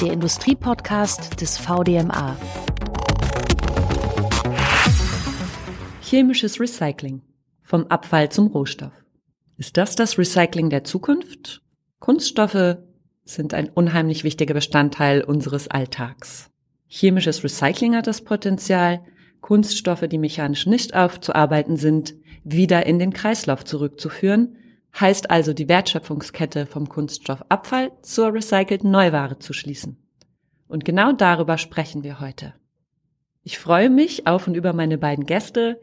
der Industriepodcast des VDMA. Chemisches Recycling. Vom Abfall zum Rohstoff. Ist das das Recycling der Zukunft? Kunststoffe sind ein unheimlich wichtiger Bestandteil unseres Alltags. Chemisches Recycling hat das Potenzial, Kunststoffe, die mechanisch nicht aufzuarbeiten sind, wieder in den Kreislauf zurückzuführen heißt also die Wertschöpfungskette vom Kunststoffabfall zur recycelten Neuware zu schließen. Und genau darüber sprechen wir heute. Ich freue mich auf und über meine beiden Gäste,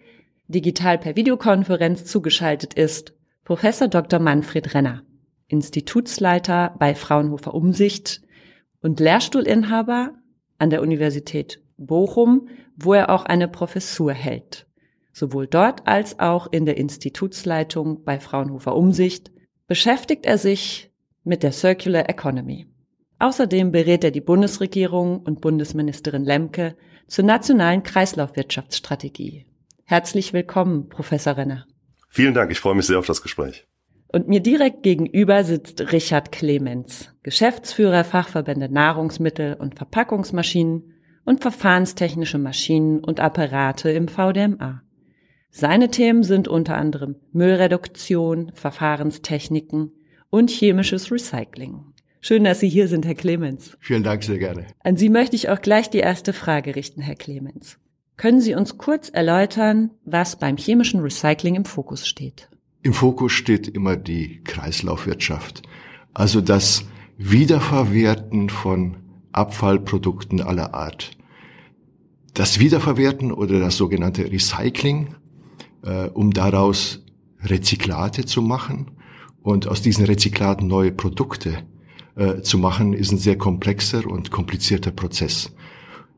digital per Videokonferenz zugeschaltet ist Professor Dr. Manfred Renner, Institutsleiter bei Fraunhofer Umsicht und Lehrstuhlinhaber an der Universität Bochum, wo er auch eine Professur hält. Sowohl dort als auch in der Institutsleitung bei Fraunhofer Umsicht beschäftigt er sich mit der Circular Economy. Außerdem berät er die Bundesregierung und Bundesministerin Lemke zur nationalen Kreislaufwirtschaftsstrategie. Herzlich willkommen, Professor Renner. Vielen Dank, ich freue mich sehr auf das Gespräch. Und mir direkt gegenüber sitzt Richard Clemens, Geschäftsführer Fachverbände Nahrungsmittel und Verpackungsmaschinen und verfahrenstechnische Maschinen und Apparate im VDMA. Seine Themen sind unter anderem Müllreduktion, Verfahrenstechniken und chemisches Recycling. Schön, dass Sie hier sind, Herr Clemens. Vielen Dank, sehr gerne. An Sie möchte ich auch gleich die erste Frage richten, Herr Clemens. Können Sie uns kurz erläutern, was beim chemischen Recycling im Fokus steht? Im Fokus steht immer die Kreislaufwirtschaft, also das Wiederverwerten von Abfallprodukten aller Art. Das Wiederverwerten oder das sogenannte Recycling äh, um daraus Rezyklate zu machen und aus diesen Rezyklaten neue Produkte äh, zu machen, ist ein sehr komplexer und komplizierter Prozess.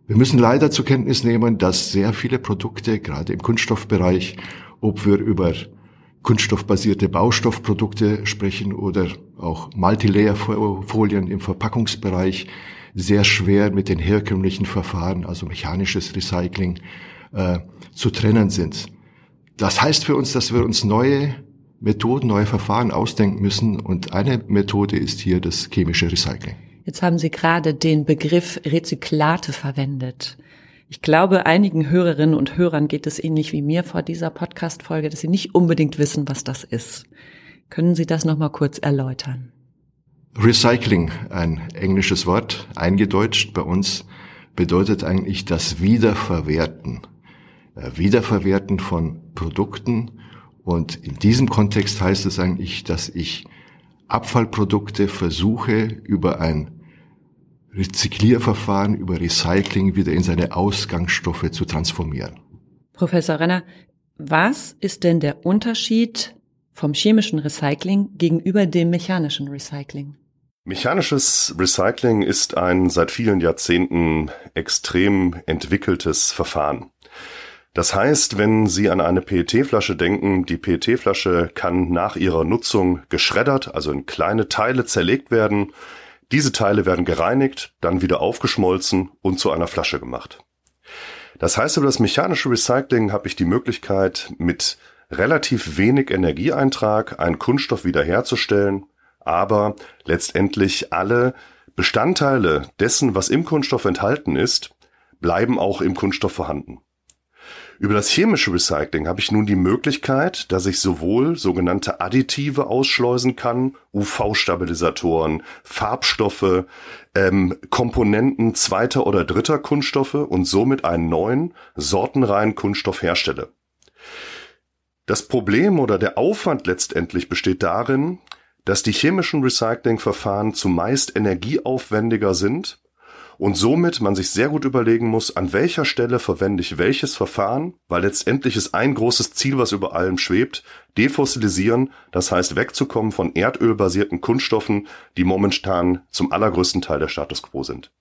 Wir müssen leider zur Kenntnis nehmen, dass sehr viele Produkte, gerade im Kunststoffbereich, ob wir über kunststoffbasierte Baustoffprodukte sprechen oder auch Multilayer-Folien im Verpackungsbereich, sehr schwer mit den herkömmlichen Verfahren, also mechanisches Recycling, äh, zu trennen sind. Das heißt für uns, dass wir uns neue Methoden, neue Verfahren ausdenken müssen. Und eine Methode ist hier das chemische Recycling. Jetzt haben Sie gerade den Begriff Rezyklate verwendet. Ich glaube, einigen Hörerinnen und Hörern geht es ähnlich wie mir vor dieser Podcast-Folge, dass sie nicht unbedingt wissen, was das ist. Können Sie das nochmal kurz erläutern? Recycling, ein englisches Wort, eingedeutscht bei uns, bedeutet eigentlich das Wiederverwerten äh, Wiederverwerten von Produkten. Und in diesem Kontext heißt es eigentlich, dass ich Abfallprodukte versuche über ein Rezyklierverfahren, über Recycling wieder in seine Ausgangsstoffe zu transformieren. Professor Renner, was ist denn der Unterschied vom chemischen Recycling gegenüber dem mechanischen Recycling? Mechanisches Recycling ist ein seit vielen Jahrzehnten extrem entwickeltes Verfahren. Das heißt, wenn Sie an eine PET-Flasche denken, die PET-Flasche kann nach ihrer Nutzung geschreddert, also in kleine Teile zerlegt werden. Diese Teile werden gereinigt, dann wieder aufgeschmolzen und zu einer Flasche gemacht. Das heißt, über das mechanische Recycling habe ich die Möglichkeit, mit relativ wenig Energieeintrag einen Kunststoff wiederherzustellen, aber letztendlich alle Bestandteile dessen, was im Kunststoff enthalten ist, bleiben auch im Kunststoff vorhanden. Über das chemische Recycling habe ich nun die Möglichkeit, dass ich sowohl sogenannte Additive ausschleusen kann, UV-Stabilisatoren, Farbstoffe, ähm, Komponenten zweiter oder dritter Kunststoffe und somit einen neuen, sortenreinen Kunststoff herstelle. Das Problem oder der Aufwand letztendlich besteht darin, dass die chemischen Recyclingverfahren zumeist energieaufwendiger sind und somit man sich sehr gut überlegen muss, an welcher Stelle verwende ich welches Verfahren, weil letztendlich ist ein großes Ziel, was über allem schwebt, defossilisieren, das heißt wegzukommen von erdölbasierten Kunststoffen, die momentan zum allergrößten Teil der Status quo sind.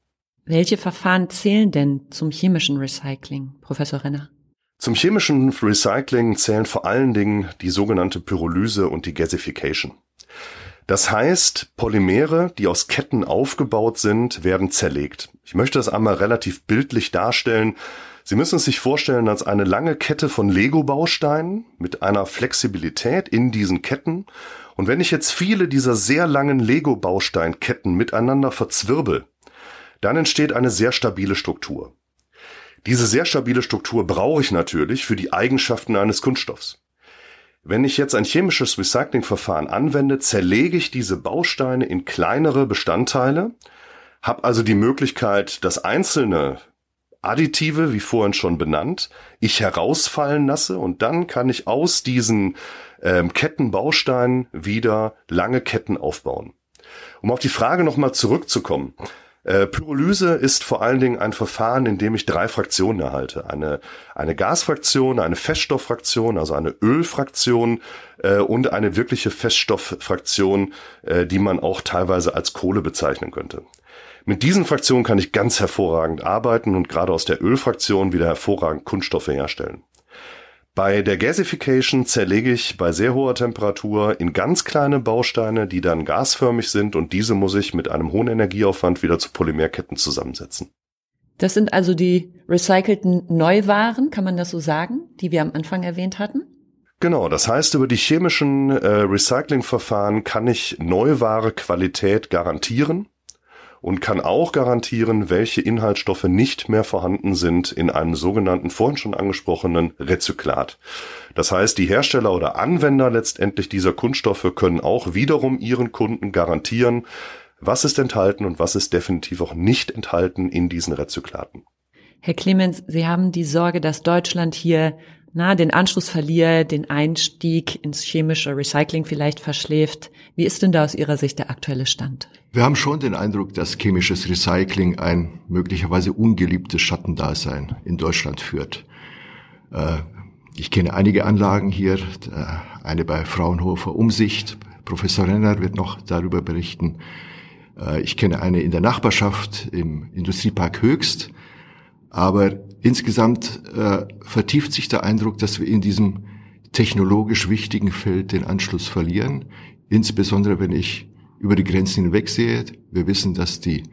Welche Verfahren zählen denn zum chemischen Recycling, Professor Renner? Zum chemischen Recycling zählen vor allen Dingen die sogenannte Pyrolyse und die Gasification. Das heißt, Polymere, die aus Ketten aufgebaut sind, werden zerlegt. Ich möchte das einmal relativ bildlich darstellen. Sie müssen es sich vorstellen als eine lange Kette von Lego-Bausteinen mit einer Flexibilität in diesen Ketten. Und wenn ich jetzt viele dieser sehr langen Lego-Bausteinketten miteinander verzwirbel, dann entsteht eine sehr stabile Struktur. Diese sehr stabile Struktur brauche ich natürlich für die Eigenschaften eines Kunststoffs. Wenn ich jetzt ein chemisches Recyclingverfahren anwende, zerlege ich diese Bausteine in kleinere Bestandteile, habe also die Möglichkeit, das einzelne Additive, wie vorhin schon benannt, ich herausfallen lasse und dann kann ich aus diesen ähm, Kettenbausteinen wieder lange Ketten aufbauen. Um auf die Frage nochmal zurückzukommen. Äh, Pyrolyse ist vor allen Dingen ein Verfahren, in dem ich drei Fraktionen erhalte. Eine, eine Gasfraktion, eine Feststofffraktion, also eine Ölfraktion äh, und eine wirkliche Feststofffraktion, äh, die man auch teilweise als Kohle bezeichnen könnte. Mit diesen Fraktionen kann ich ganz hervorragend arbeiten und gerade aus der Ölfraktion wieder hervorragend Kunststoffe herstellen. Bei der Gasification zerlege ich bei sehr hoher Temperatur in ganz kleine Bausteine, die dann gasförmig sind und diese muss ich mit einem hohen Energieaufwand wieder zu Polymerketten zusammensetzen. Das sind also die recycelten Neuwaren, kann man das so sagen, die wir am Anfang erwähnt hatten? Genau, das heißt, über die chemischen äh, Recyclingverfahren kann ich Neuware Qualität garantieren und kann auch garantieren, welche Inhaltsstoffe nicht mehr vorhanden sind in einem sogenannten vorhin schon angesprochenen Rezyklat. Das heißt, die Hersteller oder Anwender letztendlich dieser Kunststoffe können auch wiederum ihren Kunden garantieren, was ist enthalten und was ist definitiv auch nicht enthalten in diesen Rezyklaten. Herr Clemens, Sie haben die Sorge, dass Deutschland hier na, den Anschluss verliert, den Einstieg ins chemische Recycling vielleicht verschläft. Wie ist denn da aus Ihrer Sicht der aktuelle Stand? Wir haben schon den Eindruck, dass chemisches Recycling ein möglicherweise ungeliebtes Schattendasein in Deutschland führt. Äh, ich kenne einige Anlagen hier, äh, eine bei Fraunhofer Umsicht. Professor Renner wird noch darüber berichten. Äh, ich kenne eine in der Nachbarschaft im Industriepark Höchst. Aber insgesamt äh, vertieft sich der Eindruck, dass wir in diesem technologisch wichtigen Feld den Anschluss verlieren. Insbesondere wenn ich über die Grenzen hinweg sehe. Wir wissen, dass die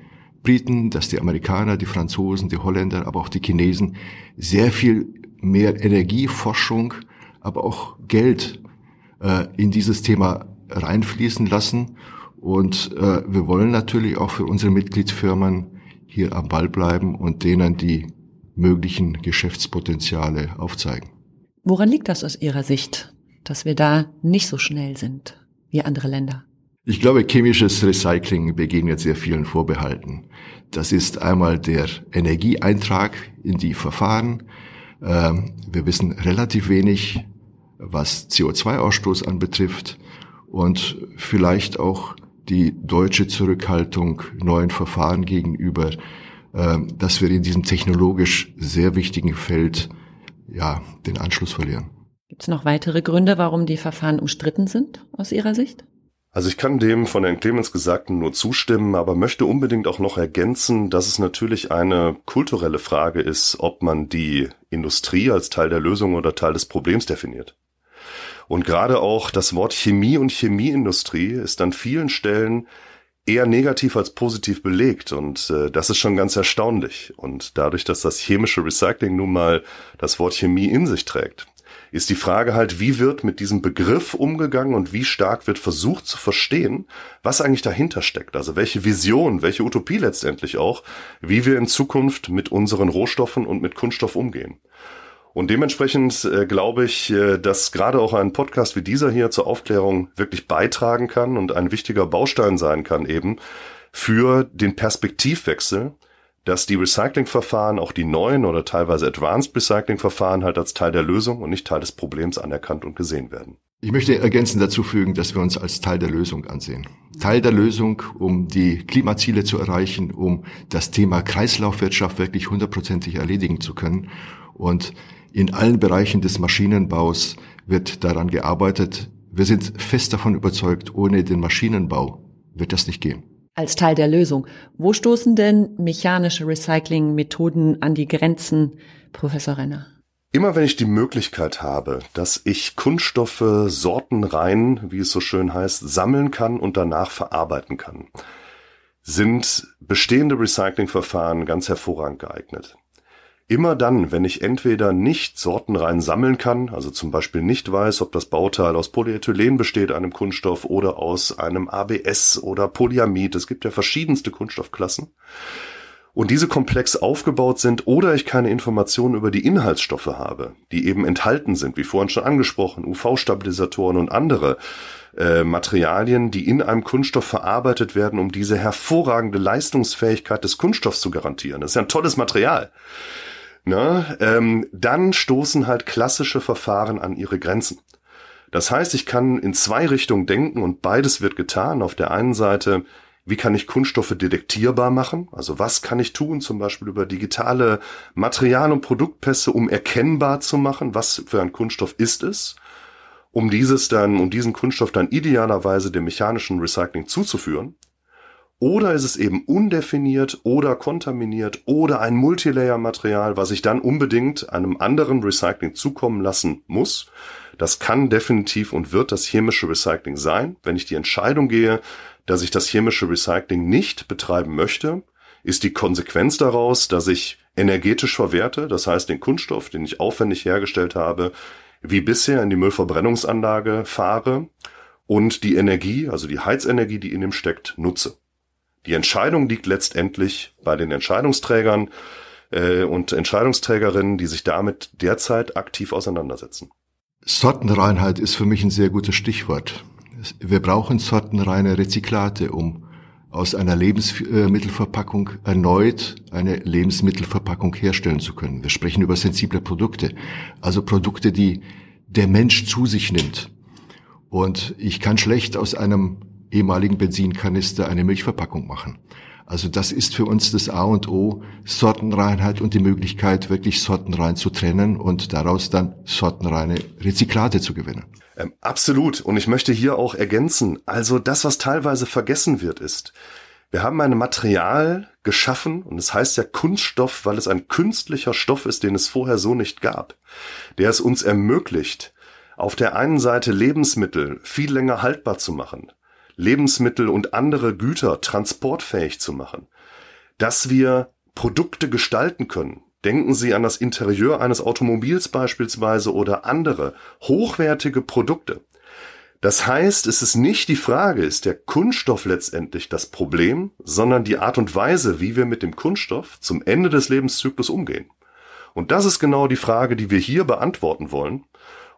Briten, dass die Amerikaner, die Franzosen, die Holländer, aber auch die Chinesen sehr viel mehr Energieforschung, aber auch Geld äh, in dieses Thema reinfließen lassen. Und äh, wir wollen natürlich auch für unsere Mitgliedsfirmen hier am Ball bleiben und denen die möglichen Geschäftspotenziale aufzeigen. Woran liegt das aus Ihrer Sicht, dass wir da nicht so schnell sind wie andere Länder? Ich glaube, chemisches Recycling begegnet sehr vielen Vorbehalten. Das ist einmal der Energieeintrag in die Verfahren. Ähm, wir wissen relativ wenig, was CO2-Ausstoß anbetrifft und vielleicht auch die deutsche Zurückhaltung neuen Verfahren gegenüber, dass wir in diesem technologisch sehr wichtigen Feld ja den Anschluss verlieren. Gibt es noch weitere Gründe, warum die Verfahren umstritten sind aus Ihrer Sicht? Also ich kann dem von Herrn Clemens Gesagten nur zustimmen, aber möchte unbedingt auch noch ergänzen, dass es natürlich eine kulturelle Frage ist, ob man die Industrie als Teil der Lösung oder Teil des Problems definiert. Und gerade auch das Wort Chemie und Chemieindustrie ist an vielen Stellen eher negativ als positiv belegt und äh, das ist schon ganz erstaunlich. Und dadurch, dass das chemische Recycling nun mal das Wort Chemie in sich trägt, ist die Frage halt, wie wird mit diesem Begriff umgegangen und wie stark wird versucht zu verstehen, was eigentlich dahinter steckt. Also welche Vision, welche Utopie letztendlich auch, wie wir in Zukunft mit unseren Rohstoffen und mit Kunststoff umgehen. Und dementsprechend äh, glaube ich, äh, dass gerade auch ein Podcast wie dieser hier zur Aufklärung wirklich beitragen kann und ein wichtiger Baustein sein kann eben für den Perspektivwechsel, dass die Recyclingverfahren, auch die neuen oder teilweise Advanced Recyclingverfahren halt als Teil der Lösung und nicht Teil des Problems anerkannt und gesehen werden. Ich möchte ergänzend dazu fügen, dass wir uns als Teil der Lösung ansehen. Teil der Lösung, um die Klimaziele zu erreichen, um das Thema Kreislaufwirtschaft wirklich hundertprozentig erledigen zu können. Und in allen Bereichen des Maschinenbaus wird daran gearbeitet. Wir sind fest davon überzeugt, ohne den Maschinenbau wird das nicht gehen. Als Teil der Lösung. Wo stoßen denn mechanische Recyclingmethoden an die Grenzen, Professor Renner? Immer wenn ich die Möglichkeit habe, dass ich Kunststoffe sortenrein, wie es so schön heißt, sammeln kann und danach verarbeiten kann, sind bestehende Recyclingverfahren ganz hervorragend geeignet. Immer dann, wenn ich entweder nicht sortenrein sammeln kann, also zum Beispiel nicht weiß, ob das Bauteil aus Polyethylen besteht, einem Kunststoff, oder aus einem ABS oder Polyamid, es gibt ja verschiedenste Kunststoffklassen, und diese komplex aufgebaut sind oder ich keine Informationen über die Inhaltsstoffe habe, die eben enthalten sind, wie vorhin schon angesprochen, UV-Stabilisatoren und andere äh, Materialien, die in einem Kunststoff verarbeitet werden, um diese hervorragende Leistungsfähigkeit des Kunststoffs zu garantieren. Das ist ja ein tolles Material. Ne? Ähm, dann stoßen halt klassische Verfahren an ihre Grenzen. Das heißt, ich kann in zwei Richtungen denken und beides wird getan. Auf der einen Seite wie kann ich Kunststoffe detektierbar machen? Also was kann ich tun, zum Beispiel über digitale Material- und Produktpässe, um erkennbar zu machen, was für ein Kunststoff ist es? Um dieses dann, um diesen Kunststoff dann idealerweise dem mechanischen Recycling zuzuführen. Oder ist es eben undefiniert oder kontaminiert oder ein Multilayer-Material, was ich dann unbedingt einem anderen Recycling zukommen lassen muss. Das kann definitiv und wird das chemische Recycling sein, wenn ich die Entscheidung gehe, dass ich das chemische Recycling nicht betreiben möchte, ist die Konsequenz daraus, dass ich energetisch verwerte, das heißt den Kunststoff, den ich aufwendig hergestellt habe, wie bisher in die Müllverbrennungsanlage fahre und die Energie, also die Heizenergie, die in ihm steckt, nutze. Die Entscheidung liegt letztendlich bei den Entscheidungsträgern äh, und Entscheidungsträgerinnen, die sich damit derzeit aktiv auseinandersetzen. Sortenreinheit ist für mich ein sehr gutes Stichwort. Wir brauchen sortenreine Rezyklate, um aus einer Lebensmittelverpackung erneut eine Lebensmittelverpackung herstellen zu können. Wir sprechen über sensible Produkte, also Produkte, die der Mensch zu sich nimmt. Und ich kann schlecht aus einem ehemaligen Benzinkanister eine Milchverpackung machen. Also das ist für uns das A und O, Sortenreinheit und die Möglichkeit, wirklich sortenrein zu trennen und daraus dann sortenreine Rezyklate zu gewinnen. Ähm, absolut. Und ich möchte hier auch ergänzen, also das, was teilweise vergessen wird, ist, wir haben ein Material geschaffen und es heißt ja Kunststoff, weil es ein künstlicher Stoff ist, den es vorher so nicht gab, der es uns ermöglicht, auf der einen Seite Lebensmittel viel länger haltbar zu machen, Lebensmittel und andere Güter transportfähig zu machen, dass wir Produkte gestalten können. Denken Sie an das Interieur eines Automobils beispielsweise oder andere hochwertige Produkte. Das heißt, es ist nicht die Frage, ist der Kunststoff letztendlich das Problem, sondern die Art und Weise, wie wir mit dem Kunststoff zum Ende des Lebenszyklus umgehen. Und das ist genau die Frage, die wir hier beantworten wollen.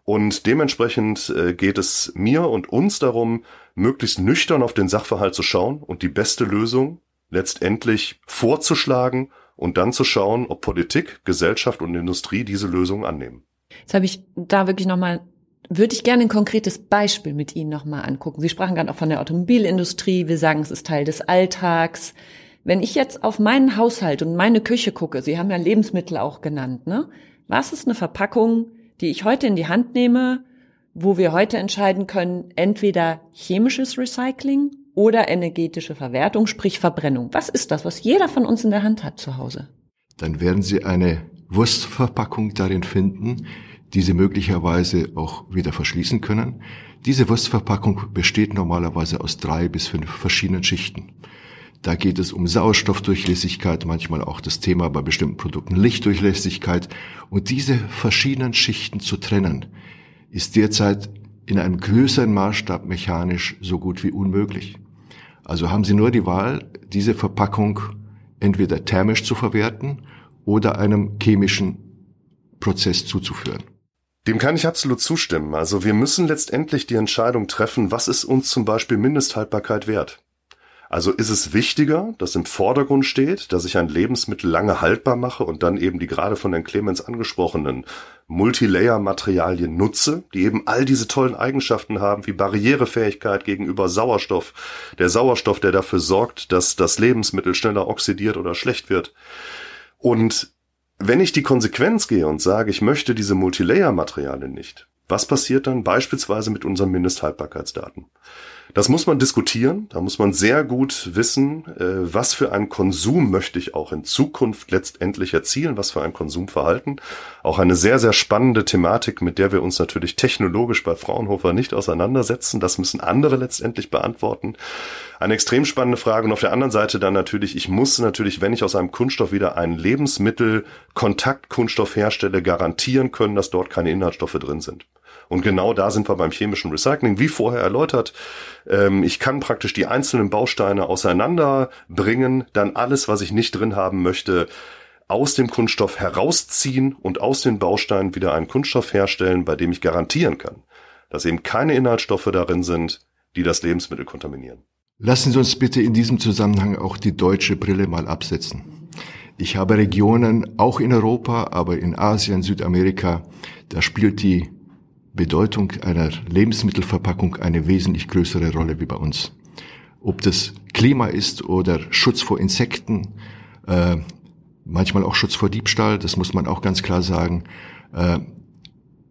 Und dementsprechend äh, geht es mir und uns darum, möglichst nüchtern auf den Sachverhalt zu schauen und die beste Lösung letztendlich vorzuschlagen und dann zu schauen, ob Politik, Gesellschaft und Industrie diese Lösung annehmen. Jetzt habe ich da wirklich nochmal, würde ich gerne ein konkretes Beispiel mit Ihnen nochmal angucken. Sie sprachen gerade auch von der Automobilindustrie, wir sagen, es ist Teil des Alltags. Wenn ich jetzt auf meinen Haushalt und meine Küche gucke, Sie haben ja Lebensmittel auch genannt, ne? Was ist eine Verpackung, die ich heute in die Hand nehme, wo wir heute entscheiden können, entweder chemisches Recycling oder energetische Verwertung, sprich Verbrennung. Was ist das, was jeder von uns in der Hand hat zu Hause? Dann werden Sie eine Wurstverpackung darin finden, die Sie möglicherweise auch wieder verschließen können. Diese Wurstverpackung besteht normalerweise aus drei bis fünf verschiedenen Schichten. Da geht es um Sauerstoffdurchlässigkeit, manchmal auch das Thema bei bestimmten Produkten Lichtdurchlässigkeit. Und diese verschiedenen Schichten zu trennen, ist derzeit in einem größeren Maßstab mechanisch so gut wie unmöglich. Also haben Sie nur die Wahl, diese Verpackung entweder thermisch zu verwerten oder einem chemischen Prozess zuzuführen. Dem kann ich absolut zustimmen. Also wir müssen letztendlich die Entscheidung treffen, was ist uns zum Beispiel Mindesthaltbarkeit wert. Also ist es wichtiger, dass im Vordergrund steht, dass ich ein Lebensmittel lange haltbar mache und dann eben die gerade von Herrn Clemens angesprochenen Multilayer-Materialien nutze, die eben all diese tollen Eigenschaften haben, wie Barrierefähigkeit gegenüber Sauerstoff, der Sauerstoff, der dafür sorgt, dass das Lebensmittel schneller oxidiert oder schlecht wird. Und wenn ich die Konsequenz gehe und sage, ich möchte diese Multilayer-Materialien nicht, was passiert dann beispielsweise mit unseren Mindesthaltbarkeitsdaten? Das muss man diskutieren. Da muss man sehr gut wissen, äh, was für einen Konsum möchte ich auch in Zukunft letztendlich erzielen, was für ein Konsumverhalten. Auch eine sehr, sehr spannende Thematik, mit der wir uns natürlich technologisch bei Fraunhofer nicht auseinandersetzen. Das müssen andere letztendlich beantworten. Eine extrem spannende Frage. Und auf der anderen Seite dann natürlich, ich muss natürlich, wenn ich aus einem Kunststoff wieder einen Lebensmittel-Kontaktkunststoff herstelle, garantieren können, dass dort keine Inhaltsstoffe drin sind. Und genau da sind wir beim chemischen Recycling, wie vorher erläutert. Ähm, ich kann praktisch die einzelnen Bausteine auseinanderbringen, dann alles, was ich nicht drin haben möchte, aus dem Kunststoff herausziehen und aus den Bausteinen wieder einen Kunststoff herstellen, bei dem ich garantieren kann, dass eben keine Inhaltsstoffe darin sind, die das Lebensmittel kontaminieren. Lassen Sie uns bitte in diesem Zusammenhang auch die deutsche Brille mal absetzen. Ich habe Regionen, auch in Europa, aber in Asien, Südamerika, da spielt die Bedeutung einer Lebensmittelverpackung eine wesentlich größere Rolle wie bei uns. Ob das Klima ist oder Schutz vor Insekten, äh, manchmal auch Schutz vor Diebstahl, das muss man auch ganz klar sagen, äh,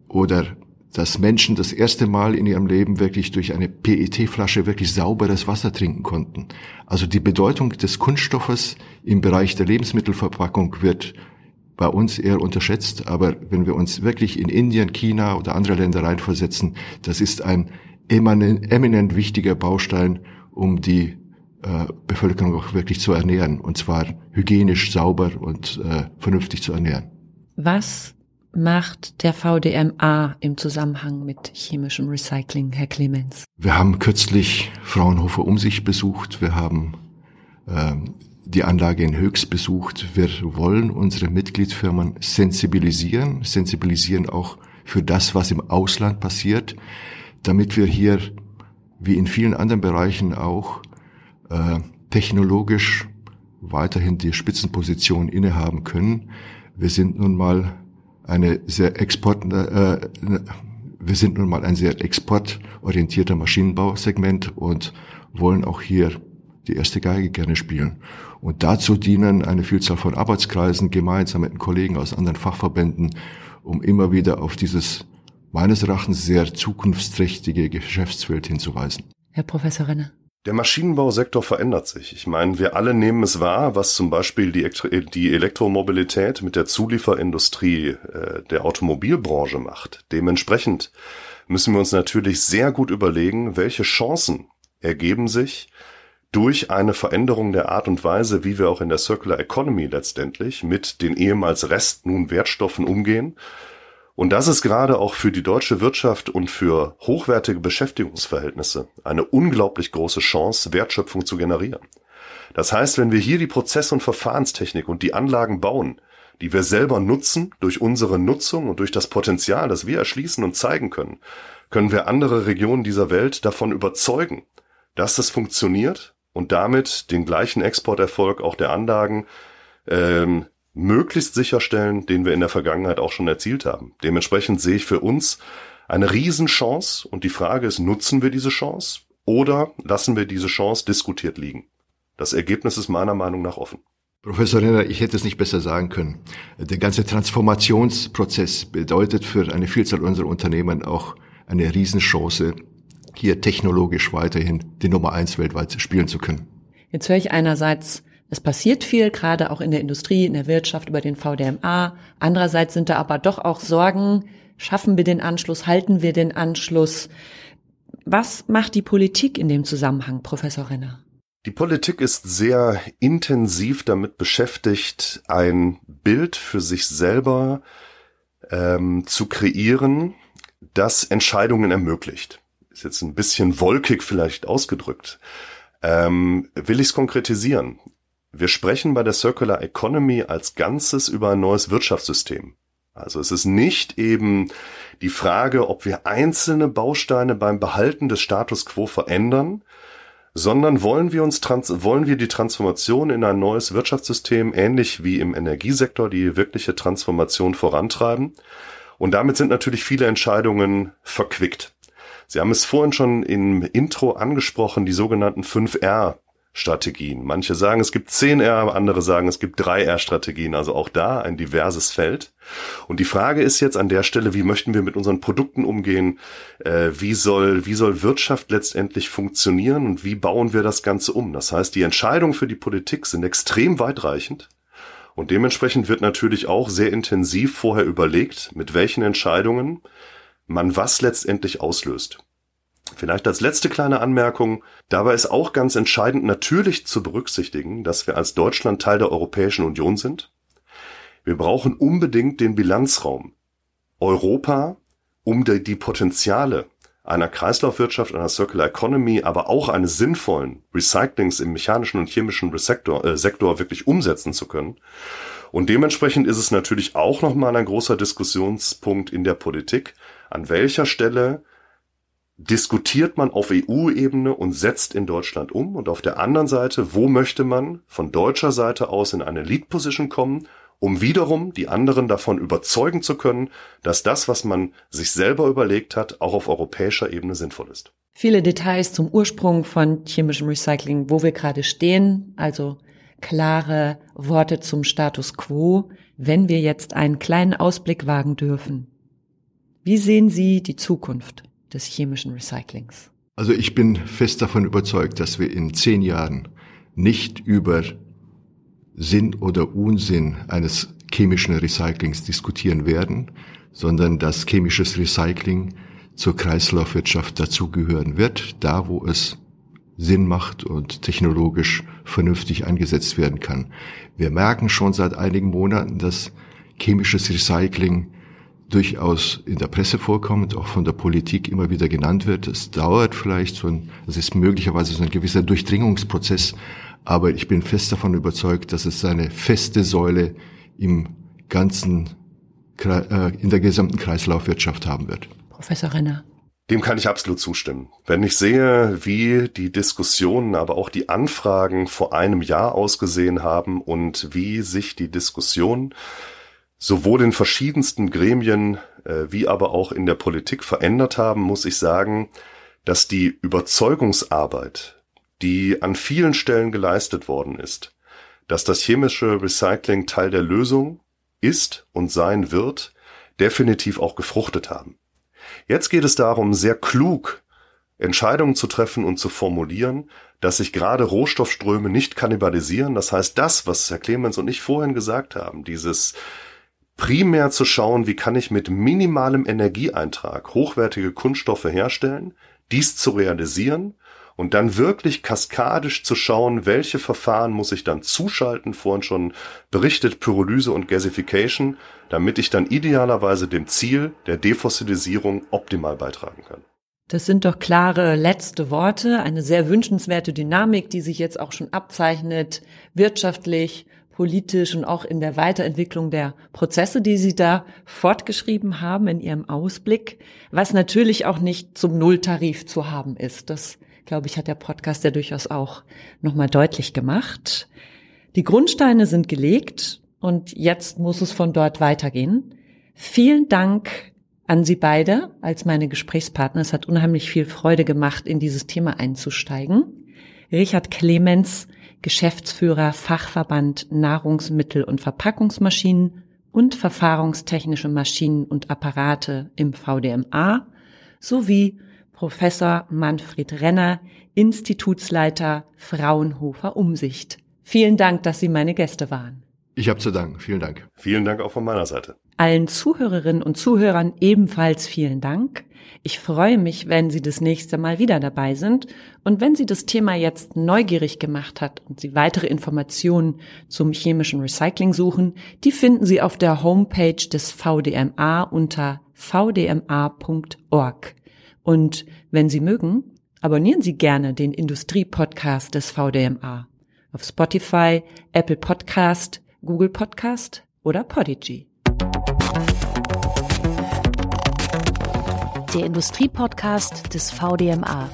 oder dass Menschen das erste Mal in ihrem Leben wirklich durch eine PET-Flasche wirklich sauberes Wasser trinken konnten. Also die Bedeutung des Kunststoffes im Bereich der Lebensmittelverpackung wird bei uns eher unterschätzt, aber wenn wir uns wirklich in Indien, China oder andere Länder reinversetzen, das ist ein eminent wichtiger Baustein, um die äh, Bevölkerung auch wirklich zu ernähren, und zwar hygienisch, sauber und äh, vernünftig zu ernähren. Was macht der VDMA im Zusammenhang mit chemischem Recycling, Herr Clemens? Wir haben kürzlich Fraunhofer um sich besucht. Wir haben ähm, die Anlage in Höchst besucht. Wir wollen unsere Mitgliedsfirmen sensibilisieren, sensibilisieren auch für das, was im Ausland passiert, damit wir hier, wie in vielen anderen Bereichen auch, äh, technologisch weiterhin die Spitzenposition innehaben können. Wir sind nun mal eine sehr export, äh, wir sind nun mal ein sehr exportorientierter Maschinenbausegment und wollen auch hier die erste Geige gerne spielen. Und dazu dienen eine Vielzahl von Arbeitskreisen gemeinsam mit den Kollegen aus anderen Fachverbänden, um immer wieder auf dieses meines Erachtens sehr zukunftsträchtige Geschäftsfeld hinzuweisen. Herr Professor Renner. Der Maschinenbausektor verändert sich. Ich meine, wir alle nehmen es wahr, was zum Beispiel die, die Elektromobilität mit der Zulieferindustrie äh, der Automobilbranche macht. Dementsprechend müssen wir uns natürlich sehr gut überlegen, welche Chancen ergeben sich durch eine Veränderung der Art und Weise, wie wir auch in der Circular Economy letztendlich mit den ehemals Rest nun Wertstoffen umgehen und das ist gerade auch für die deutsche Wirtschaft und für hochwertige Beschäftigungsverhältnisse eine unglaublich große Chance, Wertschöpfung zu generieren. Das heißt, wenn wir hier die Prozess- und Verfahrenstechnik und die Anlagen bauen, die wir selber nutzen durch unsere Nutzung und durch das Potenzial, das wir erschließen und zeigen können, können wir andere Regionen dieser Welt davon überzeugen, dass das funktioniert und damit den gleichen Exporterfolg auch der Anlagen ähm, möglichst sicherstellen, den wir in der Vergangenheit auch schon erzielt haben. Dementsprechend sehe ich für uns eine Riesenchance und die Frage ist, nutzen wir diese Chance oder lassen wir diese Chance diskutiert liegen? Das Ergebnis ist meiner Meinung nach offen. Professor Renner, ich hätte es nicht besser sagen können. Der ganze Transformationsprozess bedeutet für eine Vielzahl unserer Unternehmen auch eine Riesenchance, hier technologisch weiterhin die Nummer eins weltweit spielen zu können. Jetzt höre ich einerseits es passiert viel, gerade auch in der Industrie, in der Wirtschaft über den VDMA. Andererseits sind da aber doch auch Sorgen, schaffen wir den Anschluss, halten wir den Anschluss? Was macht die Politik in dem Zusammenhang, Professor Renner? Die Politik ist sehr intensiv damit beschäftigt, ein Bild für sich selber ähm, zu kreieren, das Entscheidungen ermöglicht. Ist jetzt ein bisschen wolkig vielleicht ausgedrückt. Ähm, will ich es konkretisieren? Wir sprechen bei der Circular Economy als Ganzes über ein neues Wirtschaftssystem. Also es ist nicht eben die Frage, ob wir einzelne Bausteine beim Behalten des Status quo verändern, sondern wollen wir uns wollen wir die Transformation in ein neues Wirtschaftssystem ähnlich wie im Energiesektor die wirkliche Transformation vorantreiben. Und damit sind natürlich viele Entscheidungen verquickt. Sie haben es vorhin schon im Intro angesprochen, die sogenannten 5R Strategien. Manche sagen, es gibt 10R, andere sagen, es gibt 3R-Strategien. Also auch da ein diverses Feld. Und die Frage ist jetzt an der Stelle, wie möchten wir mit unseren Produkten umgehen? Äh, wie soll, wie soll Wirtschaft letztendlich funktionieren und wie bauen wir das Ganze um? Das heißt, die Entscheidungen für die Politik sind extrem weitreichend. Und dementsprechend wird natürlich auch sehr intensiv vorher überlegt, mit welchen Entscheidungen man was letztendlich auslöst. Vielleicht als letzte kleine Anmerkung, dabei ist auch ganz entscheidend natürlich zu berücksichtigen, dass wir als Deutschland Teil der Europäischen Union sind. Wir brauchen unbedingt den Bilanzraum Europa, um die, Potenziale einer Kreislaufwirtschaft, einer Circular Economy, aber auch eines sinnvollen Recyclings im mechanischen und chemischen Sektor, äh, Sektor wirklich umsetzen zu können. Und dementsprechend ist es natürlich auch nochmal ein großer Diskussionspunkt in der Politik, an welcher Stelle diskutiert man auf EU-Ebene und setzt in Deutschland um? Und auf der anderen Seite, wo möchte man von deutscher Seite aus in eine Lead-Position kommen, um wiederum die anderen davon überzeugen zu können, dass das, was man sich selber überlegt hat, auch auf europäischer Ebene sinnvoll ist? Viele Details zum Ursprung von chemischem Recycling, wo wir gerade stehen, also klare Worte zum Status quo, wenn wir jetzt einen kleinen Ausblick wagen dürfen. Wie sehen Sie die Zukunft? des chemischen Recyclings? Also ich bin fest davon überzeugt, dass wir in zehn Jahren nicht über Sinn oder Unsinn eines chemischen Recyclings diskutieren werden, sondern dass chemisches Recycling zur Kreislaufwirtschaft dazugehören wird, da wo es Sinn macht und technologisch vernünftig eingesetzt werden kann. Wir merken schon seit einigen Monaten, dass chemisches Recycling durchaus in der Presse vorkommt, auch von der Politik immer wieder genannt wird. Es dauert vielleicht so ein, es ist möglicherweise so ein gewisser Durchdringungsprozess, aber ich bin fest davon überzeugt, dass es eine feste Säule im ganzen, äh, in der gesamten Kreislaufwirtschaft haben wird. Professor Renner. Dem kann ich absolut zustimmen. Wenn ich sehe, wie die Diskussionen, aber auch die Anfragen vor einem Jahr ausgesehen haben und wie sich die Diskussion sowohl in verschiedensten Gremien äh, wie aber auch in der Politik verändert haben, muss ich sagen, dass die Überzeugungsarbeit, die an vielen Stellen geleistet worden ist, dass das chemische Recycling Teil der Lösung ist und sein wird, definitiv auch gefruchtet haben. Jetzt geht es darum, sehr klug Entscheidungen zu treffen und zu formulieren, dass sich gerade Rohstoffströme nicht kannibalisieren. Das heißt, das, was Herr Clemens und ich vorhin gesagt haben, dieses primär zu schauen, wie kann ich mit minimalem Energieeintrag hochwertige Kunststoffe herstellen, dies zu realisieren und dann wirklich kaskadisch zu schauen, welche Verfahren muss ich dann zuschalten, vorhin schon berichtet Pyrolyse und Gasification, damit ich dann idealerweise dem Ziel der Defossilisierung optimal beitragen kann. Das sind doch klare letzte Worte, eine sehr wünschenswerte Dynamik, die sich jetzt auch schon abzeichnet, wirtschaftlich, politisch und auch in der Weiterentwicklung der Prozesse, die Sie da fortgeschrieben haben in Ihrem Ausblick, was natürlich auch nicht zum Nulltarif zu haben ist. Das, glaube ich, hat der Podcast ja durchaus auch nochmal deutlich gemacht. Die Grundsteine sind gelegt und jetzt muss es von dort weitergehen. Vielen Dank an Sie beide als meine Gesprächspartner. Es hat unheimlich viel Freude gemacht, in dieses Thema einzusteigen. Richard Clemens, Geschäftsführer Fachverband Nahrungsmittel- und Verpackungsmaschinen und Verfahrungstechnische Maschinen und Apparate im VDMA sowie Professor Manfred Renner, Institutsleiter Fraunhofer Umsicht. Vielen Dank, dass Sie meine Gäste waren. Ich habe zu danken. Vielen Dank. Vielen Dank auch von meiner Seite. Allen Zuhörerinnen und Zuhörern ebenfalls vielen Dank. Ich freue mich, wenn Sie das nächste Mal wieder dabei sind und wenn Sie das Thema jetzt neugierig gemacht hat und Sie weitere Informationen zum chemischen Recycling suchen, die finden Sie auf der Homepage des VDMA unter vdma.org. Und wenn Sie mögen, abonnieren Sie gerne den Industrie-Podcast des VDMA auf Spotify, Apple Podcast, Google Podcast oder Podigy. Der Industriepodcast des VDMA.